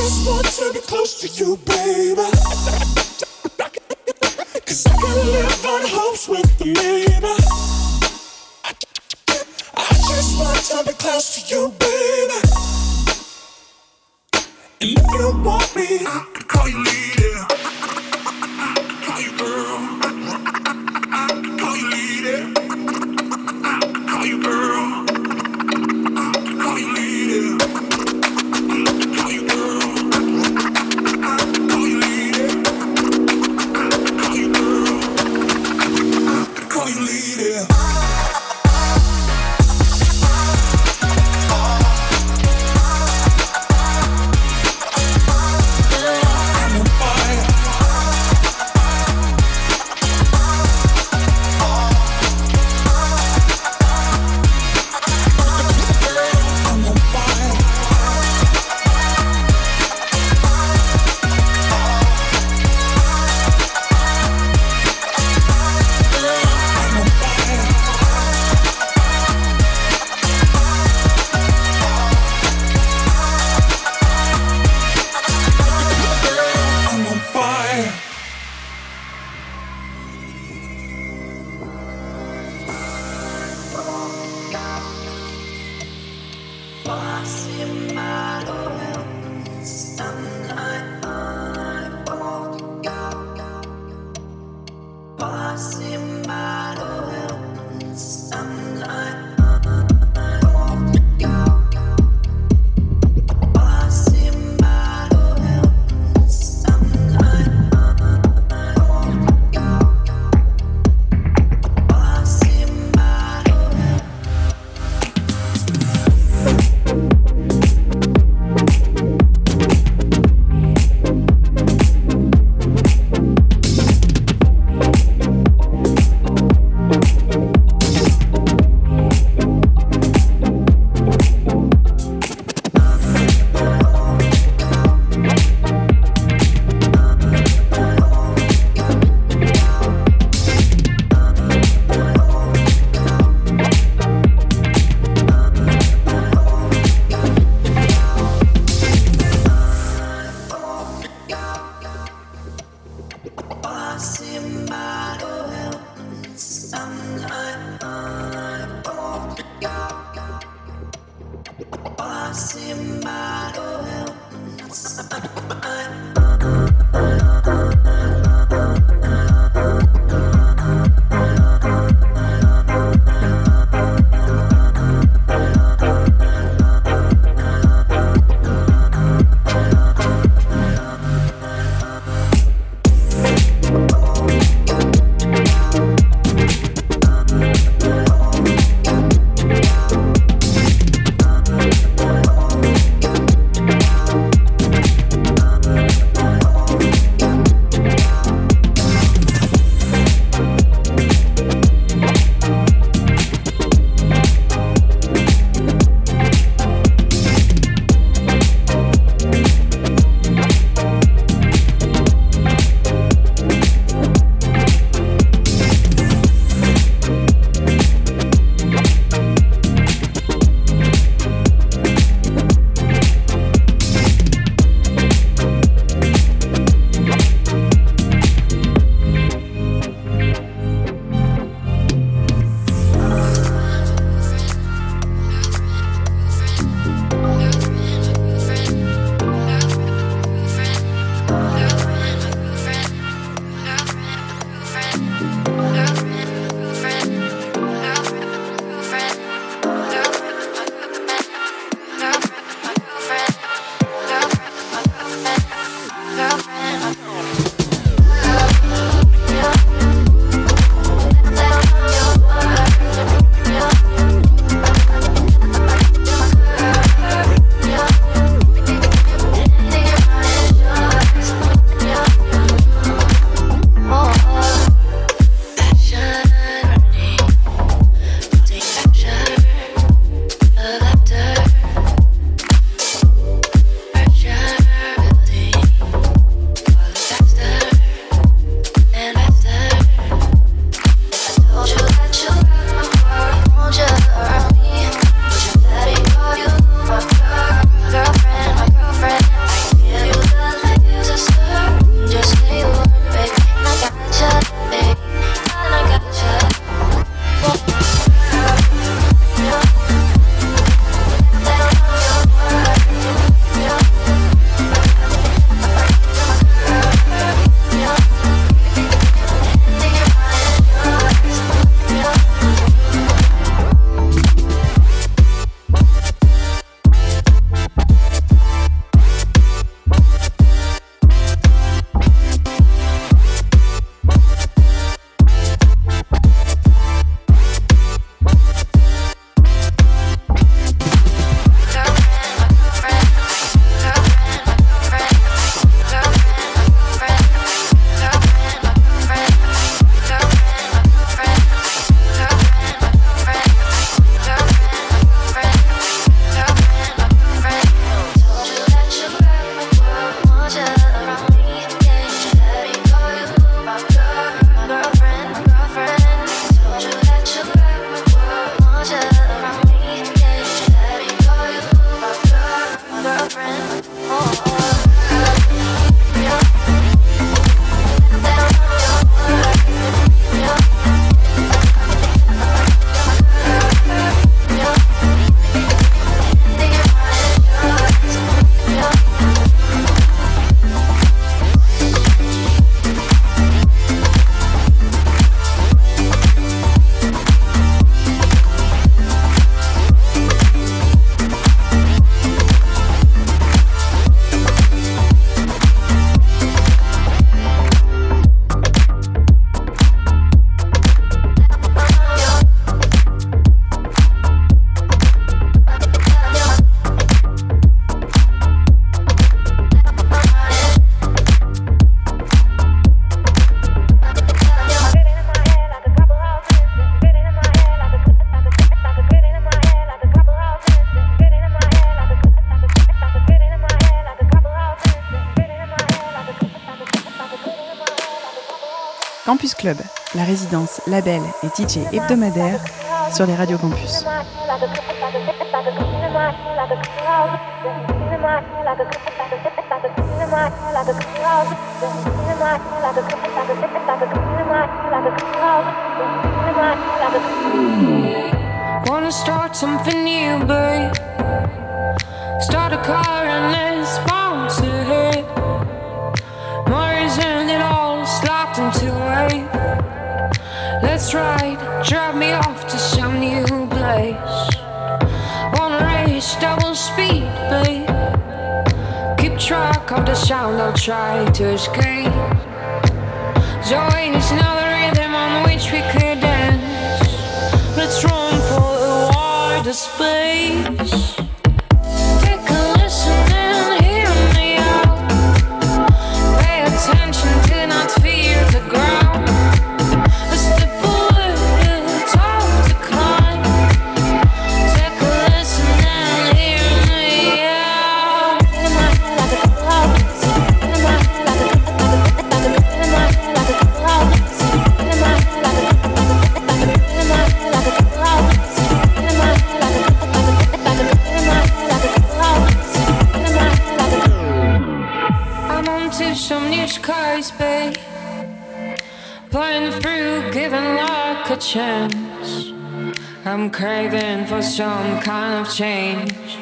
just want to be close to you, baby. Cause I gotta live on hopes with the neighbor. I just want to be close to you, baby. And if you want me, I can call you. Campus Club, la résidence, label et DJ hebdomadaire sur les radios campus. Wanna start something new, babe. Start a car and let's bounce. tried, drive me off to some new place. Wanna race double speed, babe. Keep track of the sound, I'll try to escape. There's always another rhythm on which we could dance. Let's run for a wider space. chance. I'm craving for some kind of change.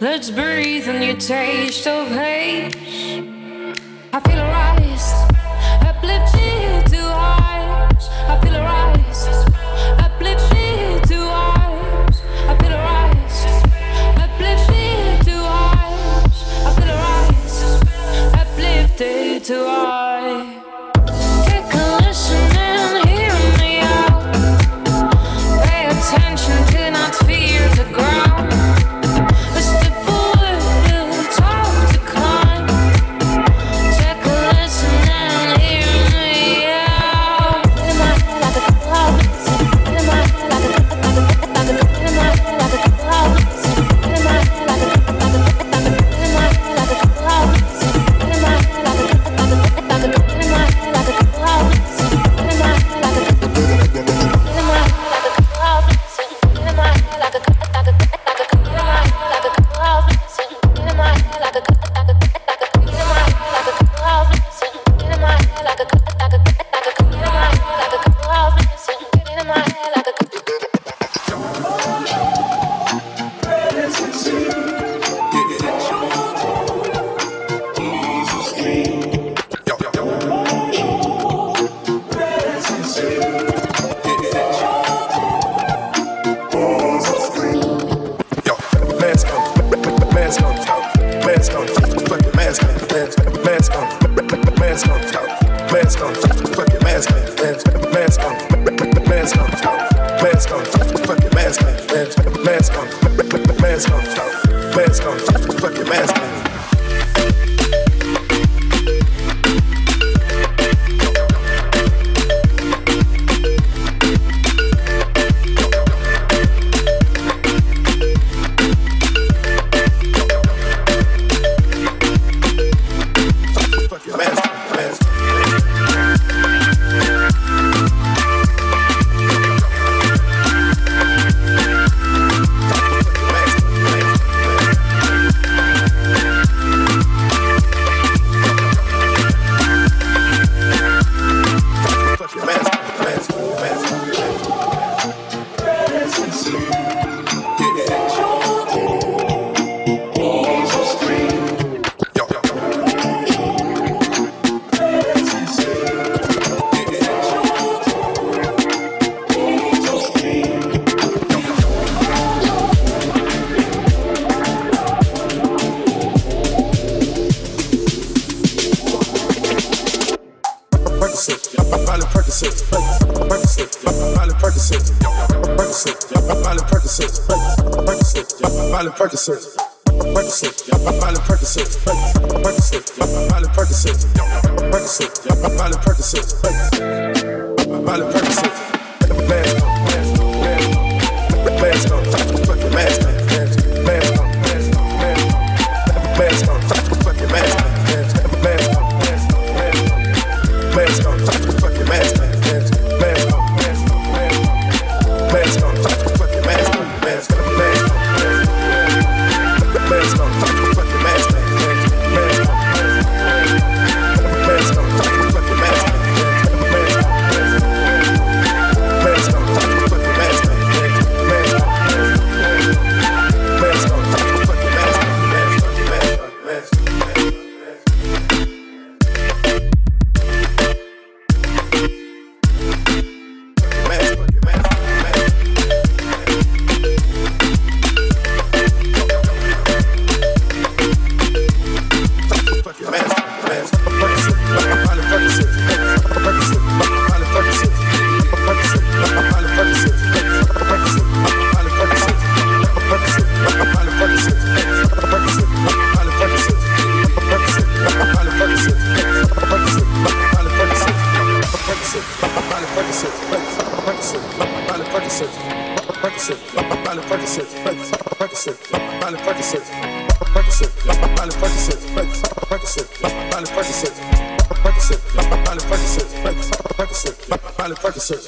Let's breathe a new taste of hate. Percocet, Miley Percocet, Percocet, Miley Percocet, Percocet, Miley Percocet, Percocet, Miley Percocet, Percocet, Miley Percocet.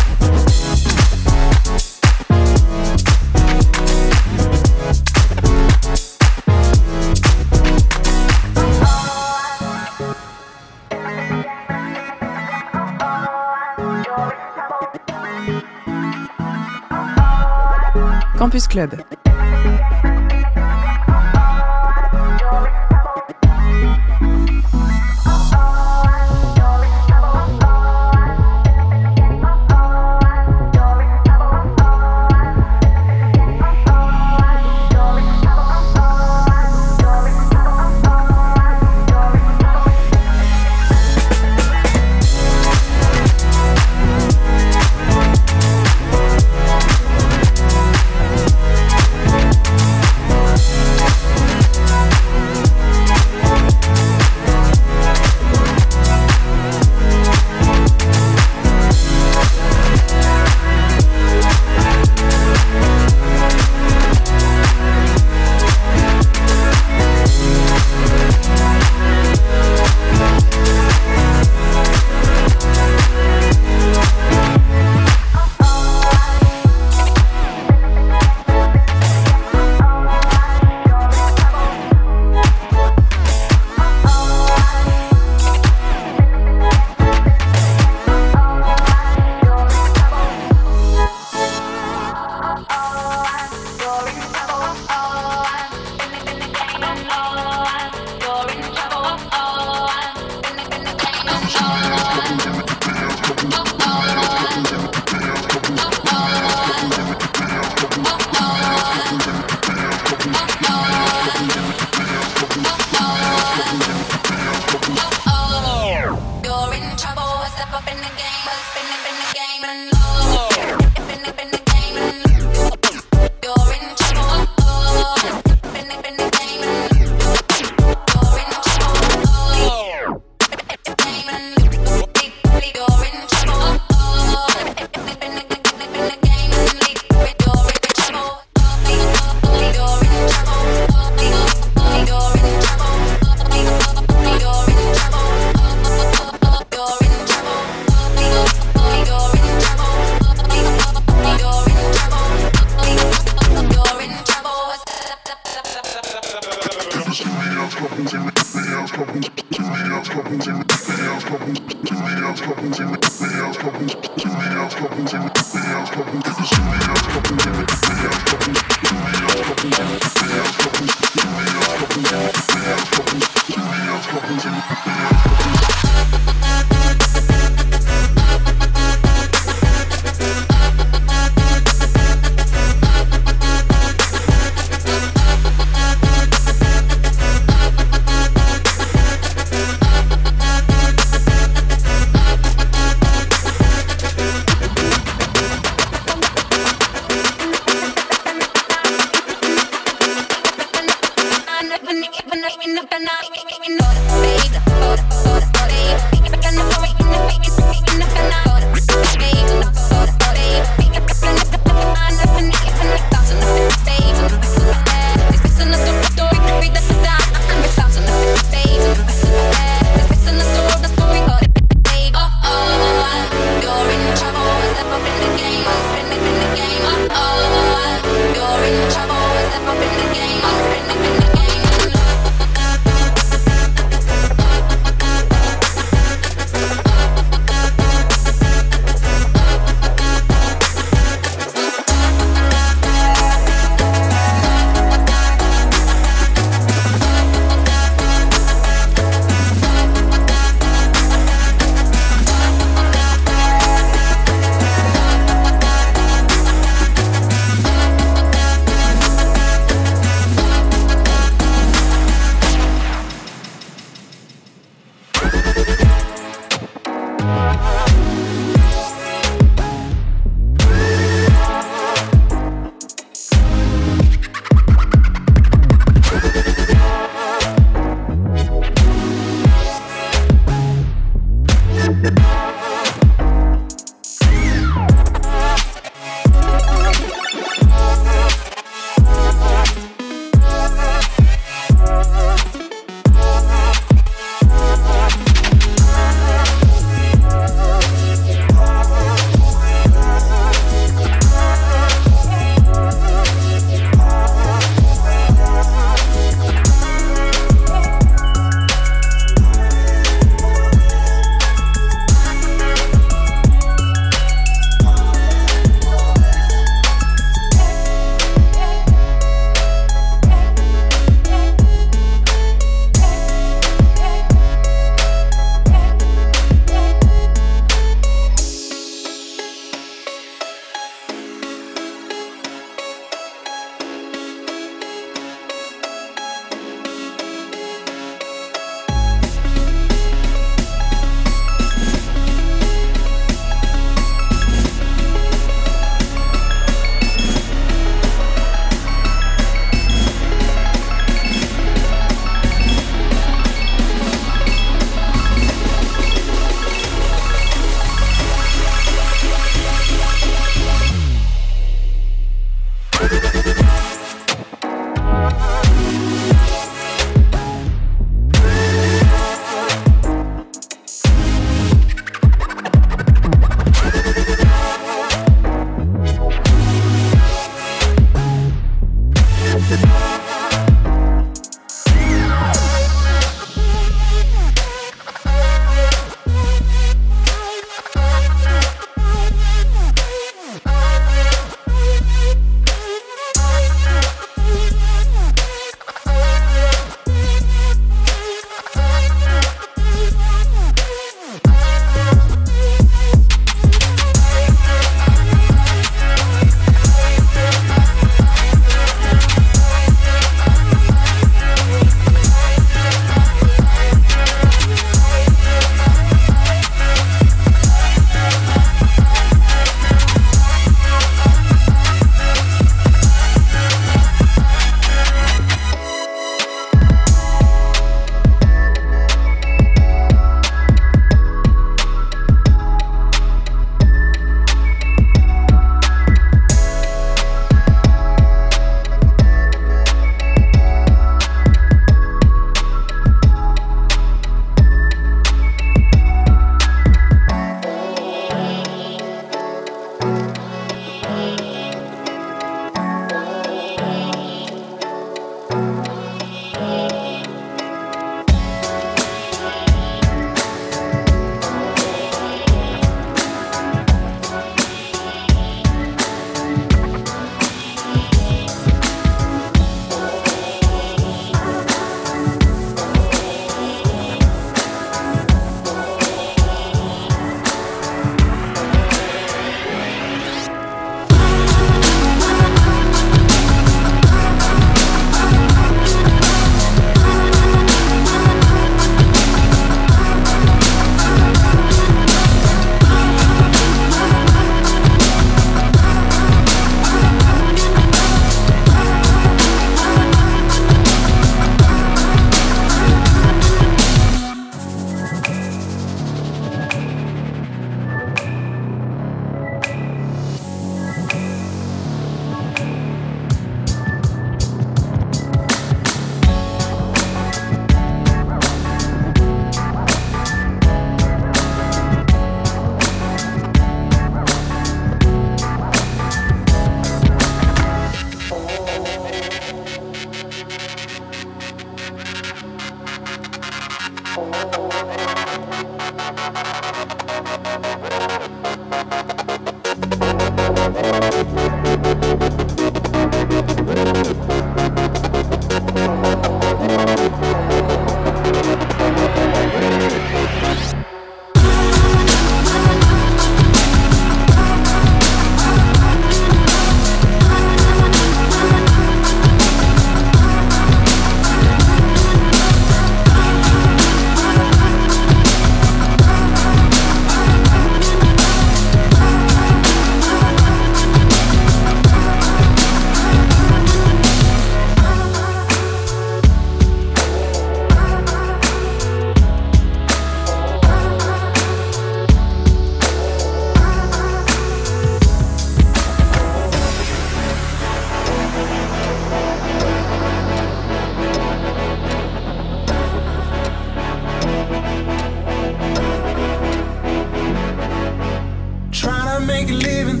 Make a living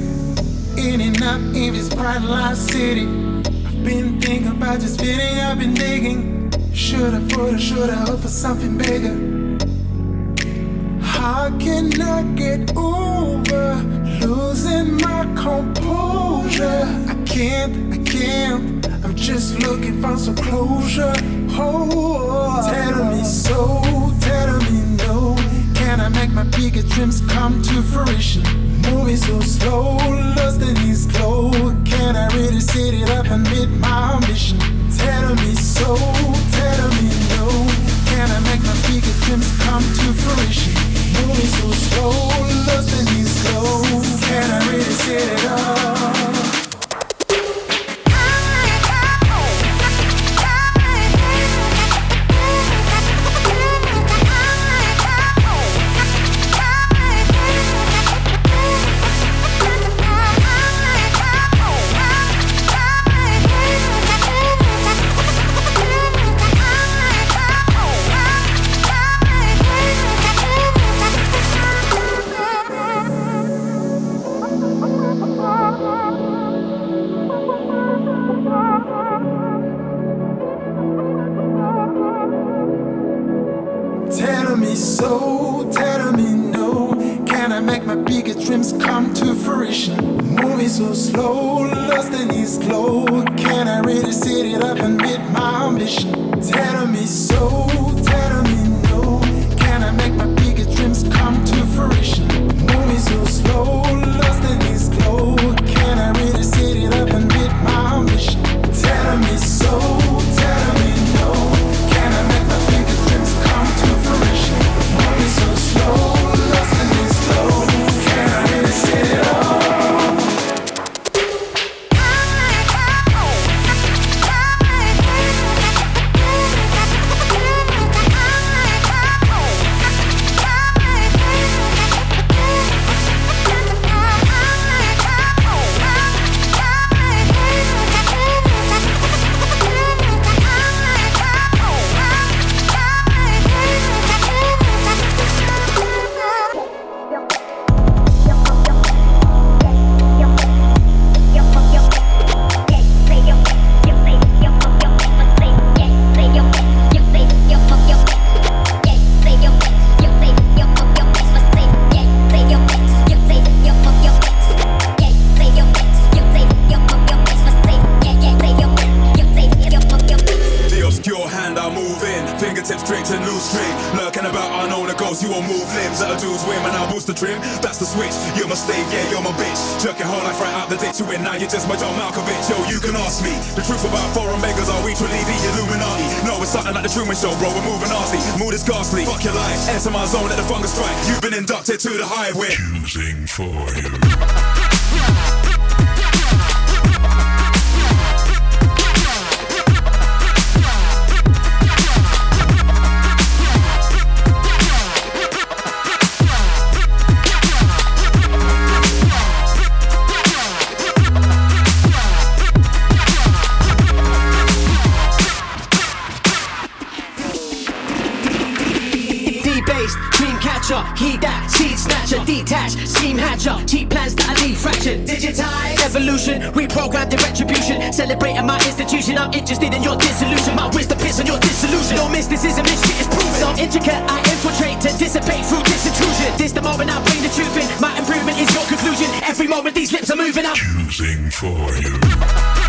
in and out in this bright city. I've been thinking about just fitting, I've been digging. Should I, would I, should I hope for something bigger? How can I get over losing my composure? I can't, I can't. I'm just looking for some closure. Oh, tell me so, tell me no. Can I make my biggest dreams come to fruition? Moving so slow, lost in his glow. Can I really set it up and meet my ambition? Tell me so, tell me no. Can I make my biggest dreams come to fruition? Moving so slow, lost in his glow. Can I really set it up? Celebrating my institution, I'm interested in your dissolution. My wisdom piss on your dissolution. No mysticism, this shit is proven. So intricate, I infiltrate to dissipate through this intrusion. This the moment I bring the truth in. My improvement is your conclusion. Every moment these lips are moving up. Choosing for you.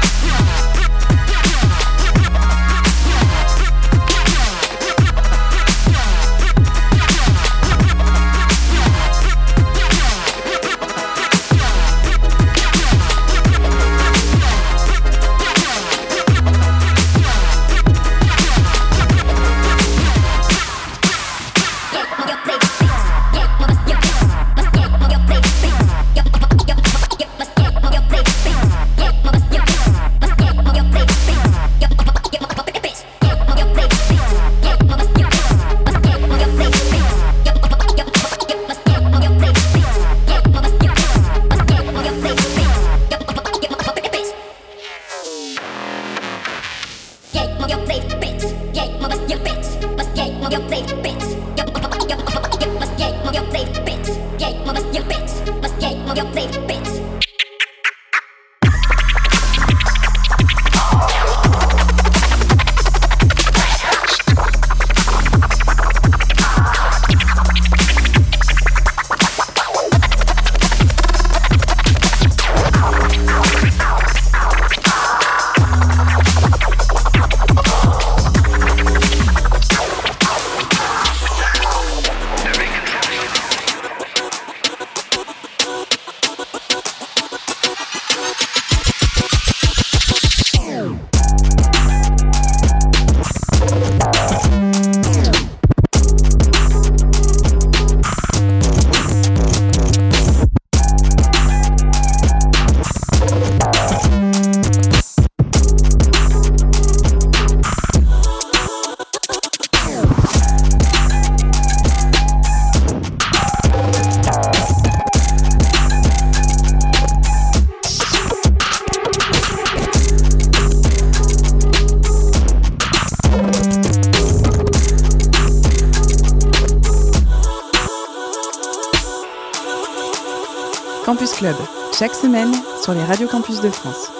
Semaine sur les radios campus de France.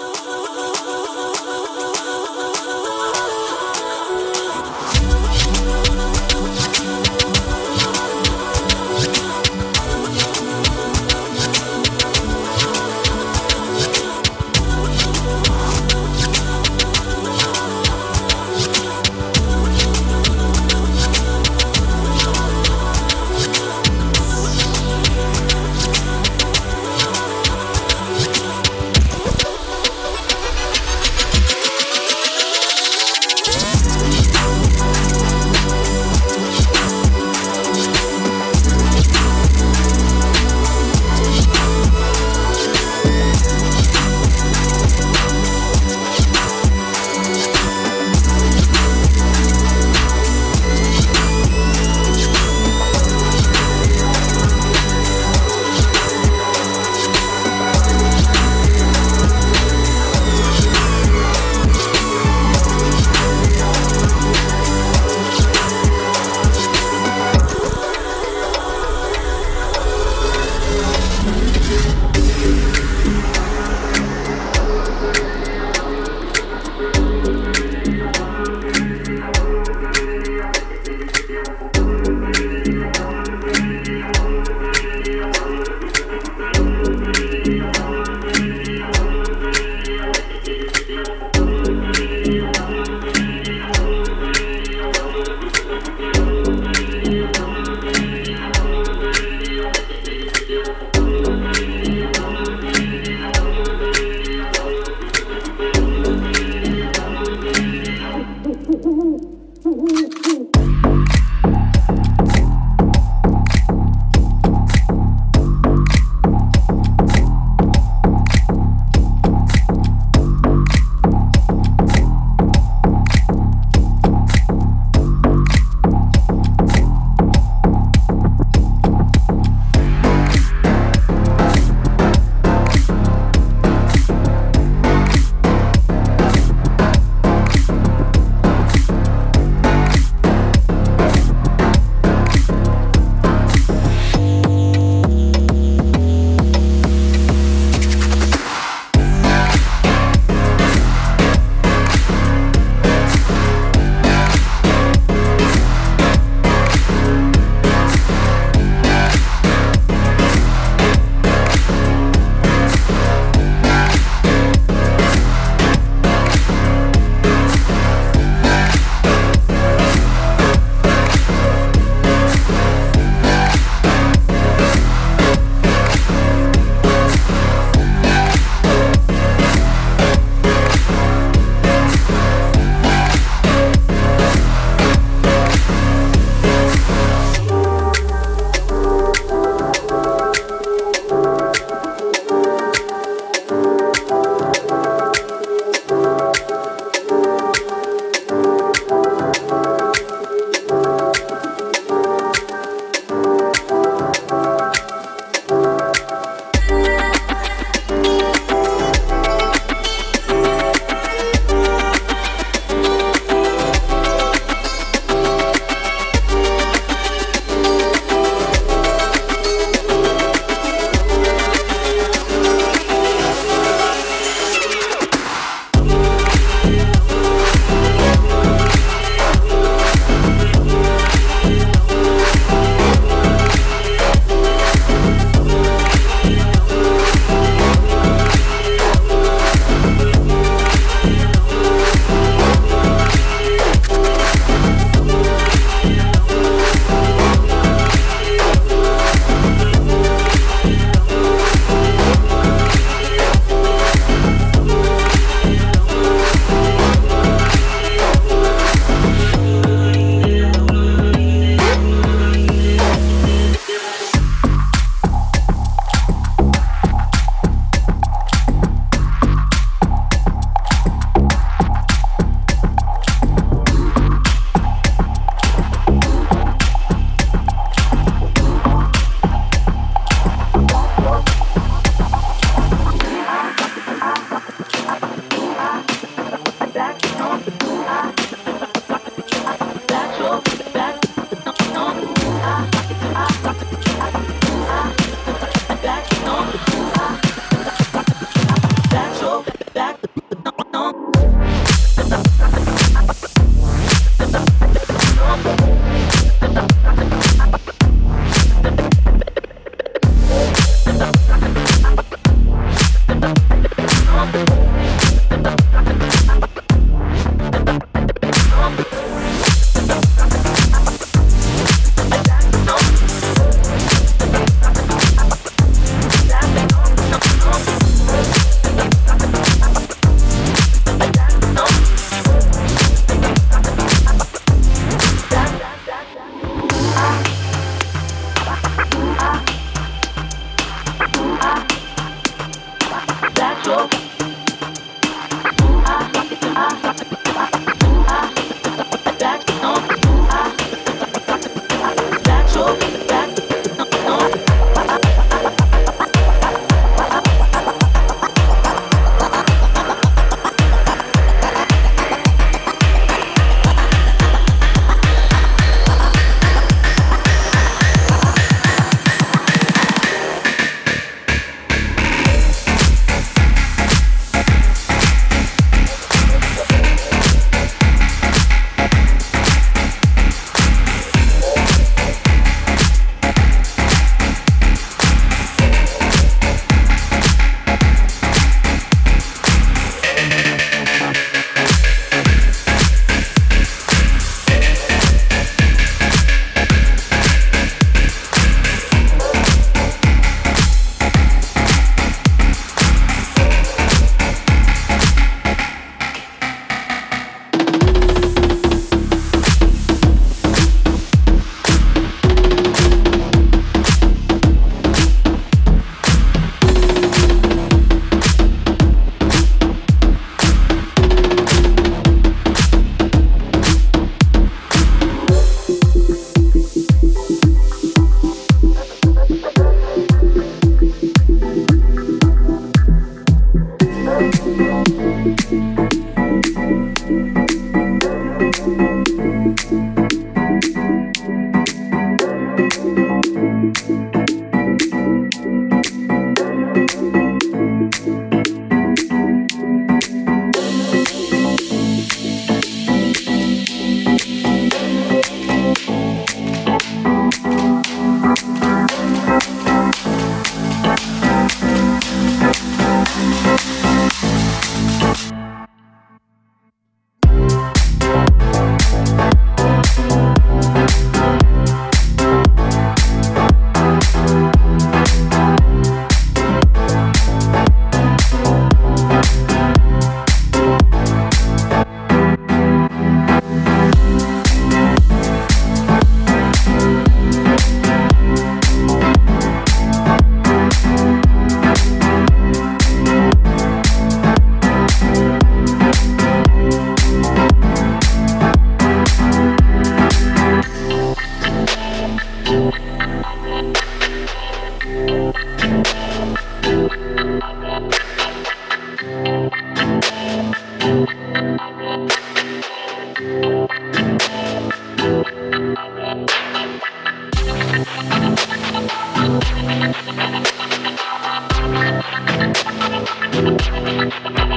Thank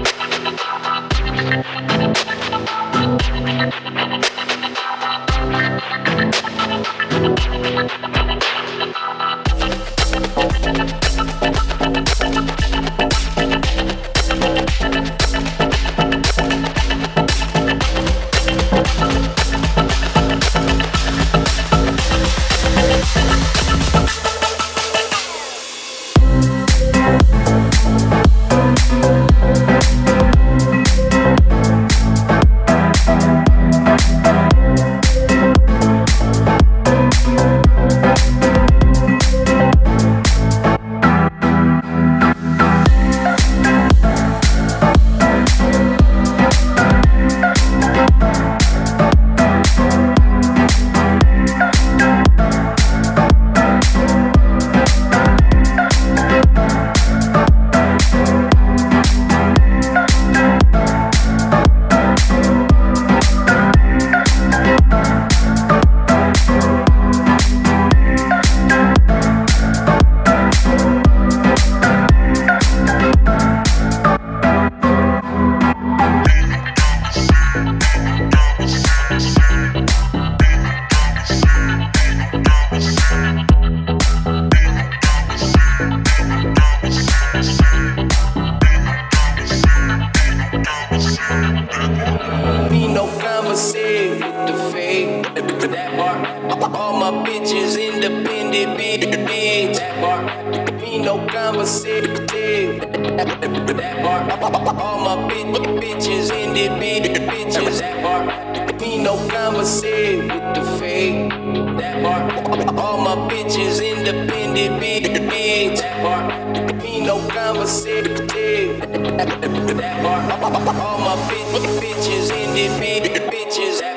you. All my bitches independent, bitch, bitch. That part. Ain't no conversation. That part. All my bitches independent, bitches. That